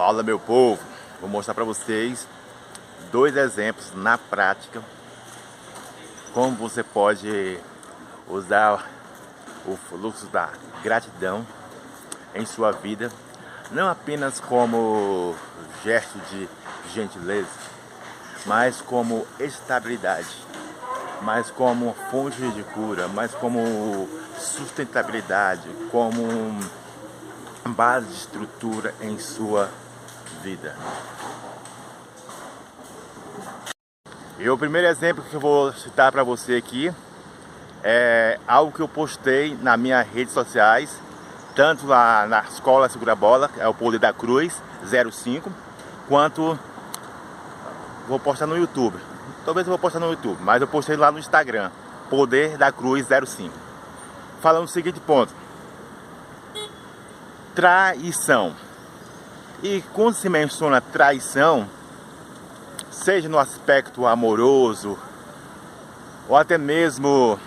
Fala meu povo, vou mostrar para vocês dois exemplos na prática como você pode usar o fluxo da gratidão em sua vida, não apenas como gesto de gentileza, mas como estabilidade, mas como fonte de cura, mas como sustentabilidade, como base de estrutura em sua vida. E o primeiro exemplo que eu vou citar para você aqui é algo que eu postei nas minhas redes sociais, tanto lá na Escola Segura Bola, é o Poder da Cruz 05, quanto vou postar no YouTube. Talvez eu vou postar no YouTube, mas eu postei lá no Instagram, Poder da Cruz 05. Falando o seguinte ponto: traição. E quando se menciona traição, seja no aspecto amoroso, ou até mesmo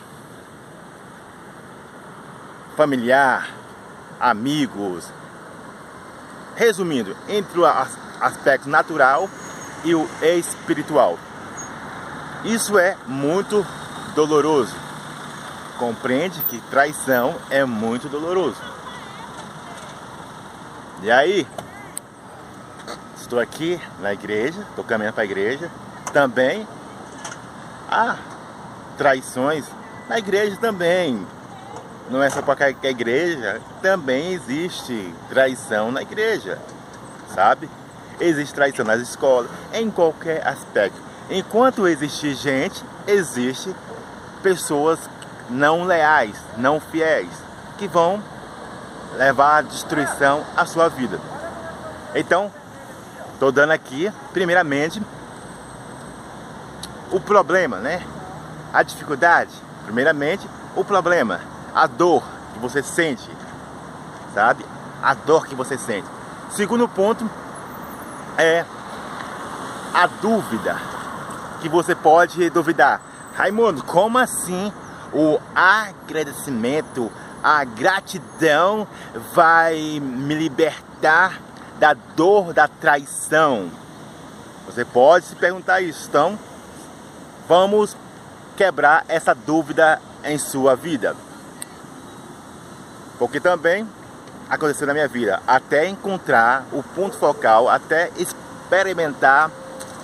familiar, amigos, resumindo, entre o aspecto natural e o espiritual. Isso é muito doloroso. Compreende que traição é muito doloroso. E aí, aqui na igreja, estou caminhando para a igreja. Também há traições na igreja também. Não é só para a igreja, também existe traição na igreja, sabe? Existe traição nas escolas, em qualquer aspecto. Enquanto existe gente, existe pessoas não leais, não fiéis, que vão levar à destruição à sua vida. Então, estou dando aqui, primeiramente, o problema, né? A dificuldade, primeiramente, o problema, a dor que você sente, sabe? A dor que você sente. Segundo ponto é a dúvida que você pode duvidar. Raimundo, como assim o agradecimento a gratidão vai me libertar da dor da traição. Você pode se perguntar isso. Então, vamos quebrar essa dúvida em sua vida. Porque também aconteceu na minha vida, até encontrar o ponto focal, até experimentar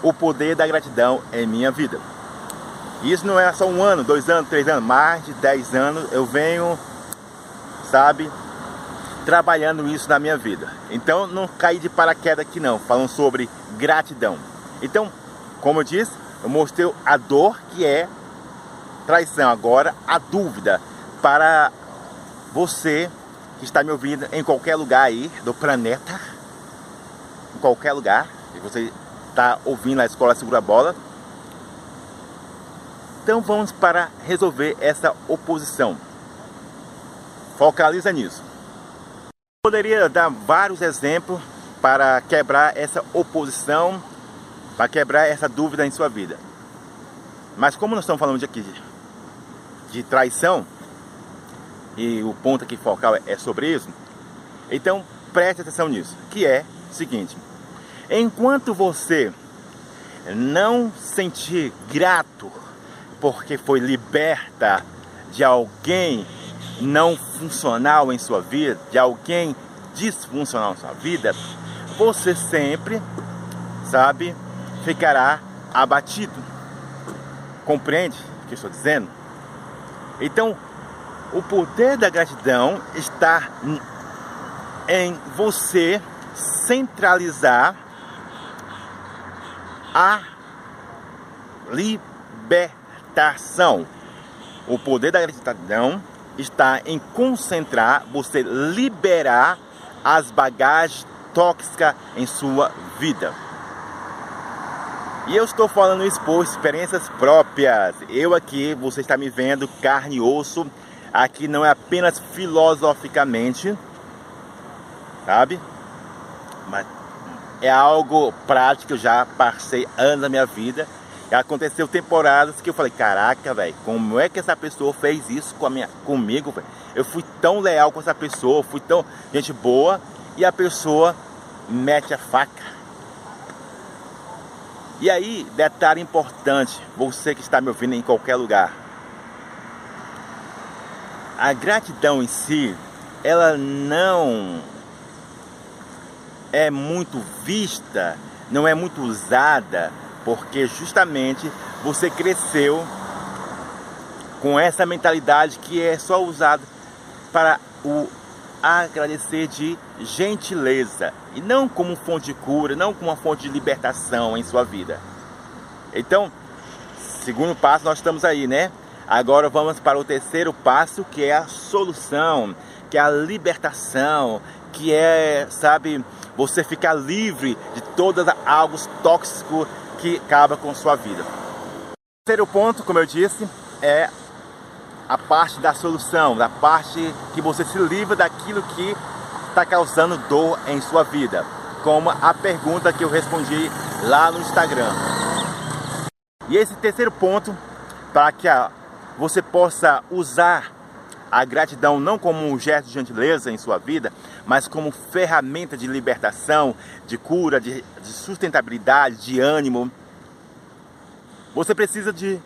o poder da gratidão em minha vida. Isso não é só um ano, dois anos, três anos, mais de dez anos eu venho sabe? Trabalhando isso na minha vida. Então não caí de paraquedas aqui não, falando sobre gratidão. Então, como eu disse, eu mostrei a dor que é traição. Agora, a dúvida para você que está me ouvindo em qualquer lugar aí do planeta, em qualquer lugar, e você está ouvindo a Escola Segura Bola. Então vamos para resolver essa oposição. Focaliza nisso. Poderia dar vários exemplos para quebrar essa oposição, para quebrar essa dúvida em sua vida. Mas como nós estamos falando de aqui de traição, e o ponto aqui focal é sobre isso, então preste atenção nisso, que é o seguinte, enquanto você não sentir grato porque foi liberta de alguém não funcional em sua vida, de alguém disfuncional em sua vida, você sempre, sabe, ficará abatido. Compreende o que estou dizendo? Então, o poder da gratidão está em você centralizar a libertação. O poder da gratidão está em concentrar, você liberar as bagagens tóxicas em sua vida. E eu estou falando isso por experiências próprias. Eu aqui, você está me vendo carne e osso. Aqui não é apenas filosoficamente, sabe? Mas é algo prático, eu já passei anos da minha vida aconteceu temporadas que eu falei, caraca, velho, como é que essa pessoa fez isso com a minha, comigo, véio? Eu fui tão leal com essa pessoa, fui tão gente boa e a pessoa mete a faca. E aí, detalhe importante, você que está me ouvindo em qualquer lugar. A gratidão em si, ela não é muito vista, não é muito usada, porque justamente você cresceu com essa mentalidade que é só usada para o agradecer de gentileza e não como fonte de cura, não como uma fonte de libertação em sua vida. Então, segundo passo, nós estamos aí, né? Agora vamos para o terceiro passo, que é a solução, que é a libertação, que é, sabe, você ficar livre de todos algo tóxico que acaba com sua vida. O terceiro ponto, como eu disse, é a parte da solução, da parte que você se livra daquilo que está causando dor em sua vida, como a pergunta que eu respondi lá no Instagram. E esse terceiro ponto, para que você possa usar a gratidão não como um gesto de gentileza em sua vida, mas como ferramenta de libertação, de cura, de, de sustentabilidade, de ânimo. Você precisa de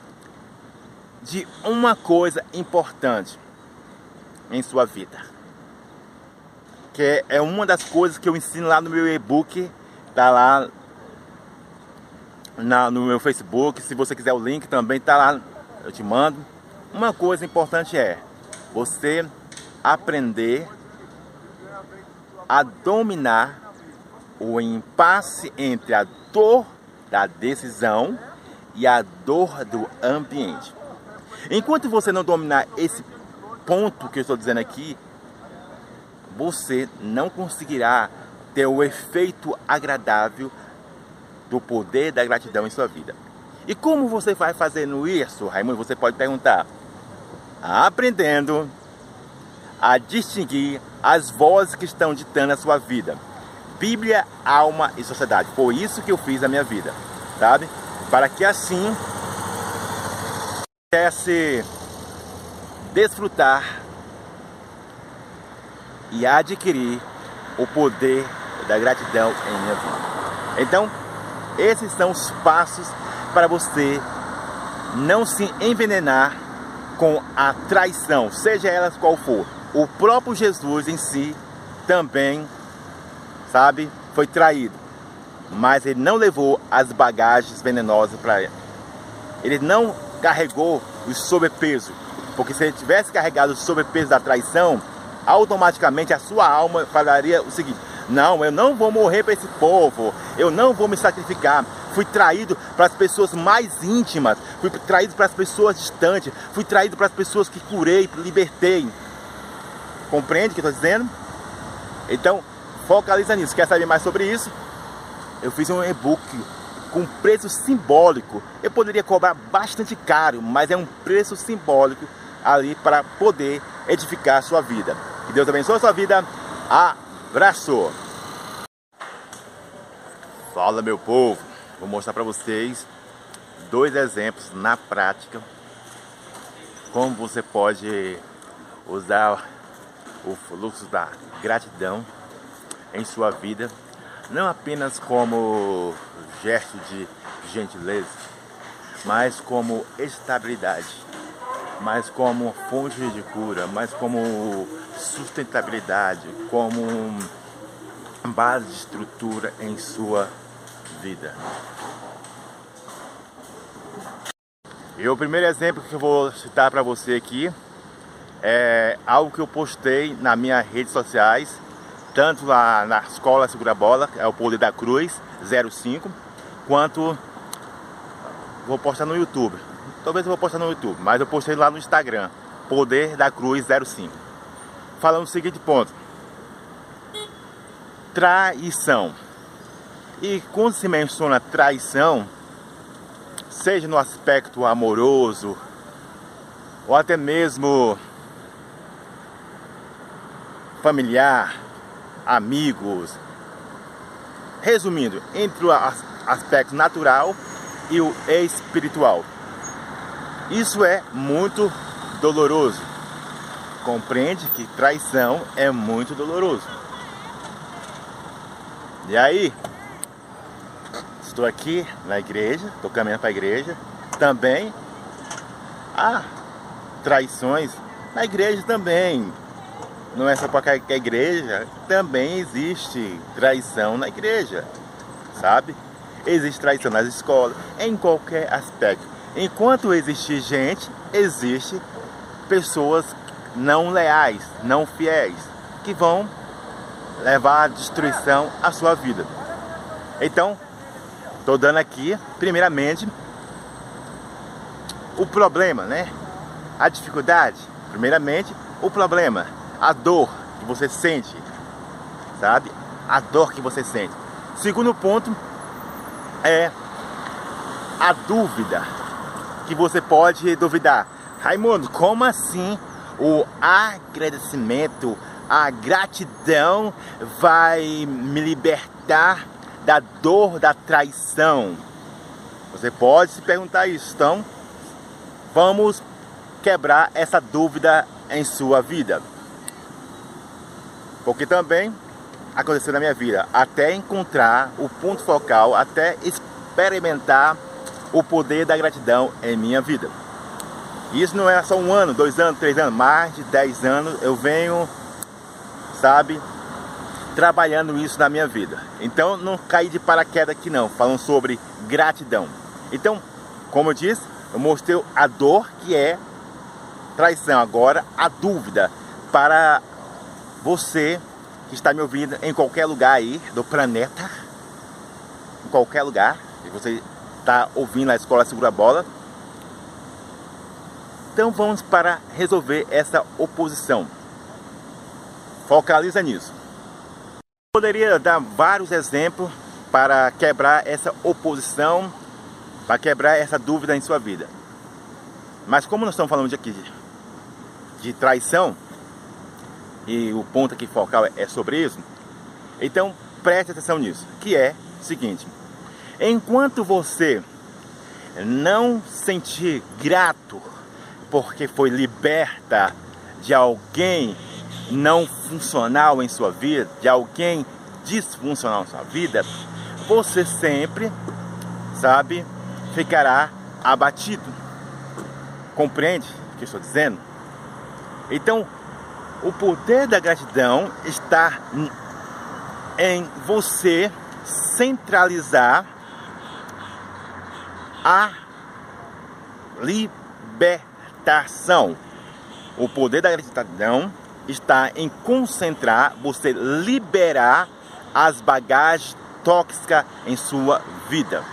de uma coisa importante em sua vida. Que é uma das coisas que eu ensino lá no meu e-book, tá lá na, no meu Facebook. Se você quiser o link também tá lá, eu te mando. Uma coisa importante é você aprender a dominar o impasse entre a dor da decisão e a dor do ambiente. Enquanto você não dominar esse ponto que eu estou dizendo aqui, você não conseguirá ter o efeito agradável do poder da gratidão em sua vida. E como você vai fazendo isso, Raimundo? Você pode perguntar. Aprendendo a distinguir as vozes que estão ditando a sua vida. Bíblia, alma e sociedade. Foi isso que eu fiz na minha vida, sabe? Para que assim pudesse desfrutar e adquirir o poder da gratidão em minha vida. Então, esses são os passos para você não se envenenar com a traição, seja ela qual for. O próprio Jesus em si também, sabe, foi traído, mas ele não levou as bagagens venenosas para ele. Ele não carregou o sobrepeso. Porque se ele tivesse carregado o sobrepeso da traição, automaticamente a sua alma falaria o seguinte: Não, eu não vou morrer para esse povo, eu não vou me sacrificar. Fui traído para as pessoas mais íntimas, fui traído para as pessoas distantes, fui traído para as pessoas que curei, libertei. Compreende o que eu estou dizendo? Então, focaliza nisso. Quer saber mais sobre isso? Eu fiz um e-book com preço simbólico. Eu poderia cobrar bastante caro, mas é um preço simbólico ali para poder edificar a sua vida. Que Deus abençoe a sua vida. Abraço! Fala meu povo, vou mostrar para vocês dois exemplos na prática como você pode usar o fluxo da gratidão em sua vida não apenas como gesto de gentileza, mas como estabilidade, mas como fonte de cura, mas como sustentabilidade, como base de estrutura em sua vida. E o primeiro exemplo que eu vou citar para você aqui é algo que eu postei nas minhas redes sociais tanto lá na escola Segura Bola, é o Poder da Cruz 05, quanto vou postar no YouTube. Talvez eu vou postar no YouTube, mas eu postei lá no Instagram, Poder da Cruz 05. Falando o seguinte ponto: traição. E quando se menciona traição, seja no aspecto amoroso ou até mesmo familiar, amigos. Resumindo, entre o aspecto natural e o espiritual. Isso é muito doloroso. Compreende que traição é muito doloroso. E aí, estou aqui na igreja, estou caminhando para a igreja. Também há traições na igreja também. Não é só para qualquer igreja, também existe traição na igreja, sabe? Existe traição nas escolas, em qualquer aspecto. Enquanto existe gente, existe pessoas não leais, não fiéis, que vão levar à destruição a sua vida. Então, estou dando aqui, primeiramente, o problema, né? A dificuldade, primeiramente, o problema, a dor que você sente, sabe? A dor que você sente. Segundo ponto é a dúvida que você pode duvidar. Raimundo, como assim o agradecimento a gratidão vai me libertar da dor da traição. Você pode se perguntar isso. Então, vamos quebrar essa dúvida em sua vida. Porque também aconteceu na minha vida, até encontrar o ponto focal, até experimentar o poder da gratidão em minha vida. Isso não é só um ano, dois anos, três anos, mais de dez anos eu venho sabe? Trabalhando isso na minha vida. Então não caí de paraquedas aqui não, falando sobre gratidão. Então, como eu disse, eu mostrei a dor que é traição. Agora, a dúvida para você que está me ouvindo em qualquer lugar aí do planeta, em qualquer lugar, e você está ouvindo a Escola Segura Bola. Então vamos para resolver essa oposição. Focaliza nisso. Poderia dar vários exemplos para quebrar essa oposição, para quebrar essa dúvida em sua vida. Mas como nós estamos falando aqui de, de traição, e o ponto aqui focal é sobre isso, então preste atenção nisso, que é o seguinte, enquanto você não sentir grato porque foi liberta de alguém não funcional em sua vida, de alguém disfuncional em sua vida, você sempre, sabe, ficará abatido. Compreende o que eu estou dizendo? Então, o poder da gratidão está em você centralizar a libertação. O poder da gratidão está em concentrar, você liberar as bagagens tóxicas em sua vida.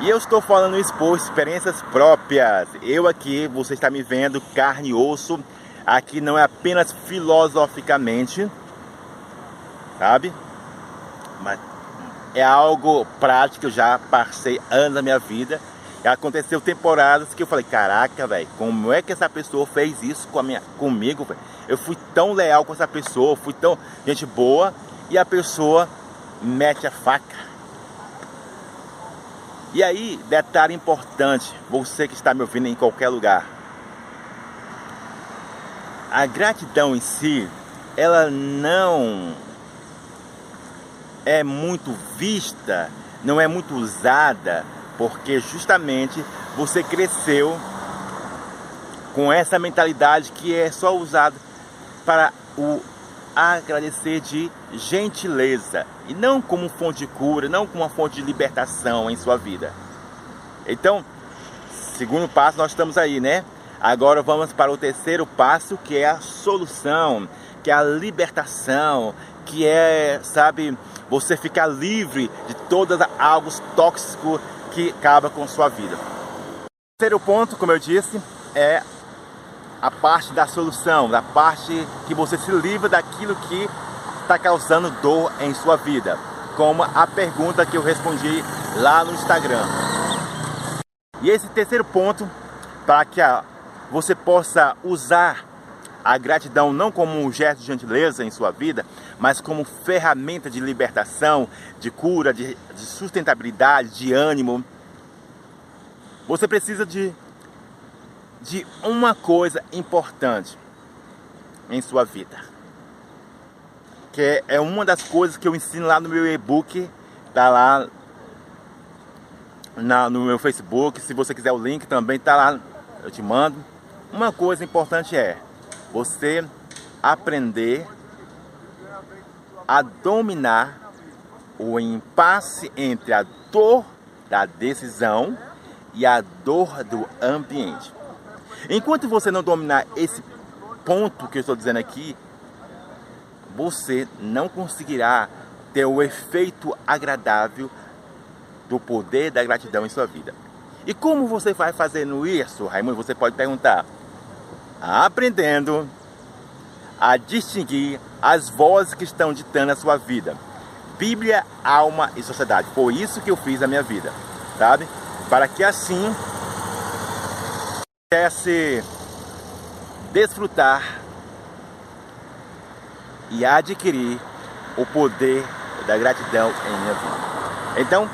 E eu estou falando isso por experiências próprias. Eu aqui, você está me vendo carne e osso. Aqui não é apenas filosoficamente, sabe? Mas é algo prático, eu já passei anos da minha vida aconteceu temporadas que eu falei, caraca, velho, como é que essa pessoa fez isso com a minha, comigo, velho? Eu fui tão leal com essa pessoa, fui tão gente boa e a pessoa mete a faca. E aí, detalhe importante, você que está me ouvindo em qualquer lugar. A gratidão em si, ela não é muito vista, não é muito usada porque justamente você cresceu com essa mentalidade que é só usada para o agradecer de gentileza e não como fonte de cura, não como uma fonte de libertação em sua vida. Então, segundo passo nós estamos aí, né? Agora vamos para o terceiro passo, que é a solução, que é a libertação, que é, sabe, você ficar livre de todos algo tóxico que acaba com sua vida. O terceiro ponto, como eu disse, é a parte da solução, da parte que você se livra daquilo que está causando dor em sua vida, como a pergunta que eu respondi lá no Instagram. E esse terceiro ponto, para que você possa usar a gratidão não como um gesto de gentileza em sua vida, mas como ferramenta de libertação, de cura, de, de sustentabilidade, de ânimo. Você precisa de, de uma coisa importante em sua vida, que é uma das coisas que eu ensino lá no meu e-book, tá lá na, no meu Facebook. Se você quiser o link também tá lá, eu te mando. Uma coisa importante é você aprender a dominar o impasse entre a dor da decisão e a dor do ambiente. Enquanto você não dominar esse ponto que eu estou dizendo aqui, você não conseguirá ter o efeito agradável do poder da gratidão em sua vida. E como você vai fazendo isso, Raimundo? Você pode perguntar. Aprendendo a distinguir as vozes que estão ditando a sua vida. Bíblia, alma e sociedade. Foi isso que eu fiz na minha vida, sabe? Para que assim pudesse desfrutar e adquirir o poder da gratidão em minha vida. Então,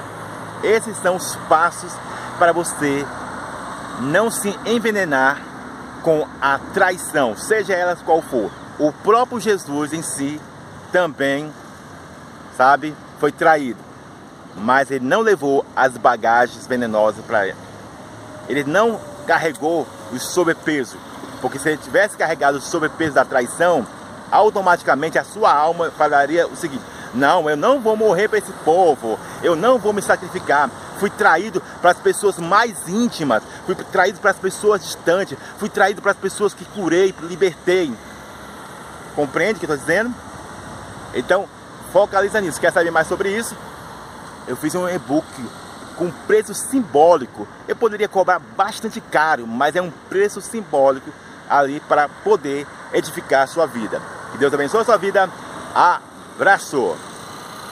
esses são os passos para você não se envenenar com a traição, seja ela qual for. O próprio Jesus em si também, sabe, foi traído. Mas ele não levou as bagagens venenosas para ele. Ele não carregou o sobrepeso. Porque se ele tivesse carregado o sobrepeso da traição, automaticamente a sua alma falaria o seguinte: Não, eu não vou morrer para esse povo, eu não vou me sacrificar. Fui traído para as pessoas mais íntimas, fui traído para as pessoas distantes, fui traído para as pessoas que curei, libertei. Compreende o que eu estou dizendo? Então, focaliza nisso. Quer saber mais sobre isso? Eu fiz um e-book com preço simbólico. Eu poderia cobrar bastante caro, mas é um preço simbólico ali para poder edificar a sua vida. Que Deus abençoe a sua vida. Abraço!